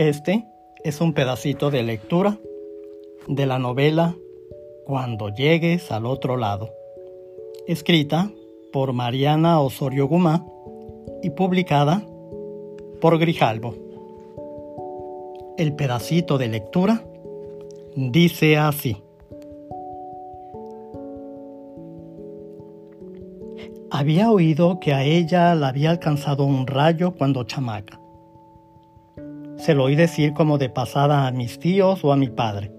Este es un pedacito de lectura de la novela Cuando llegues al otro lado, escrita por Mariana Osorio Gumá y publicada por Grijalbo. El pedacito de lectura dice así. Había oído que a ella la había alcanzado un rayo cuando chamaca. Se lo oí decir como de pasada a mis tíos o a mi padre.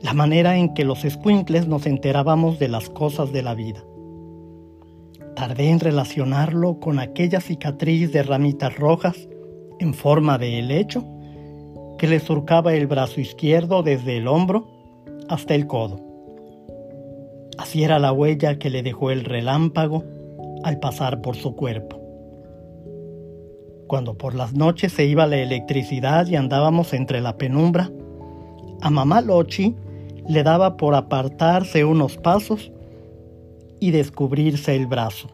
La manera en que los escuincles nos enterábamos de las cosas de la vida. Tardé en relacionarlo con aquella cicatriz de ramitas rojas en forma de helecho que le surcaba el brazo izquierdo desde el hombro hasta el codo. Así era la huella que le dejó el relámpago al pasar por su cuerpo. Cuando por las noches se iba la electricidad y andábamos entre la penumbra, a mamá Lochi le daba por apartarse unos pasos y descubrirse el brazo.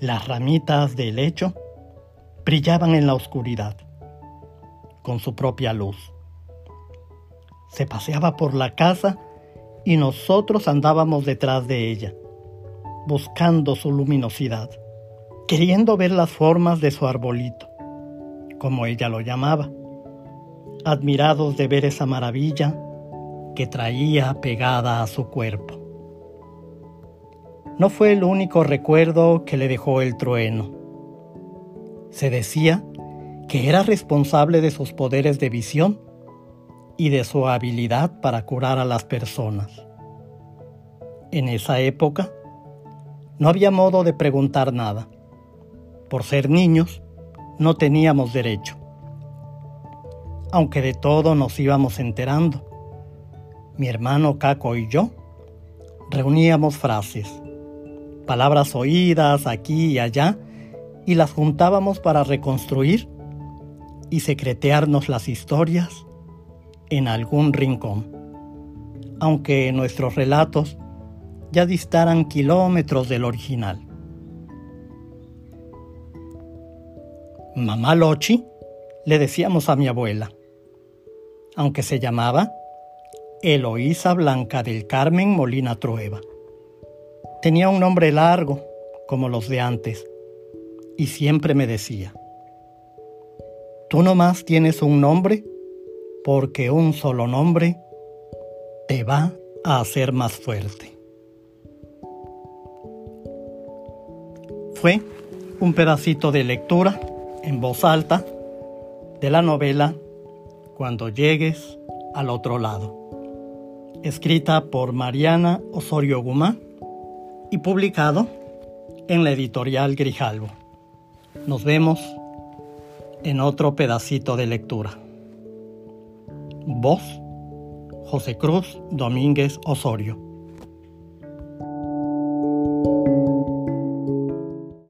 Las ramitas del lecho brillaban en la oscuridad, con su propia luz. Se paseaba por la casa y nosotros andábamos detrás de ella, buscando su luminosidad, queriendo ver las formas de su arbolito, como ella lo llamaba, admirados de ver esa maravilla que traía pegada a su cuerpo. No fue el único recuerdo que le dejó el trueno. Se decía que era responsable de sus poderes de visión y de su habilidad para curar a las personas. En esa época, no había modo de preguntar nada. Por ser niños, no teníamos derecho. Aunque de todo nos íbamos enterando. Mi hermano Caco y yo reuníamos frases, palabras oídas aquí y allá, y las juntábamos para reconstruir y secretearnos las historias en algún rincón, aunque nuestros relatos ya distaran kilómetros del original. Mamá Lochi, le decíamos a mi abuela, aunque se llamaba Eloísa Blanca del Carmen Molina Trueba. Tenía un nombre largo, como los de antes, y siempre me decía, tú nomás tienes un nombre porque un solo nombre te va a hacer más fuerte. Fue un pedacito de lectura en voz alta de la novela Cuando llegues al otro lado, escrita por Mariana Osorio Gumá y publicado en la editorial Grijalvo. Nos vemos en otro pedacito de lectura. Voz José Cruz Domínguez Osorio.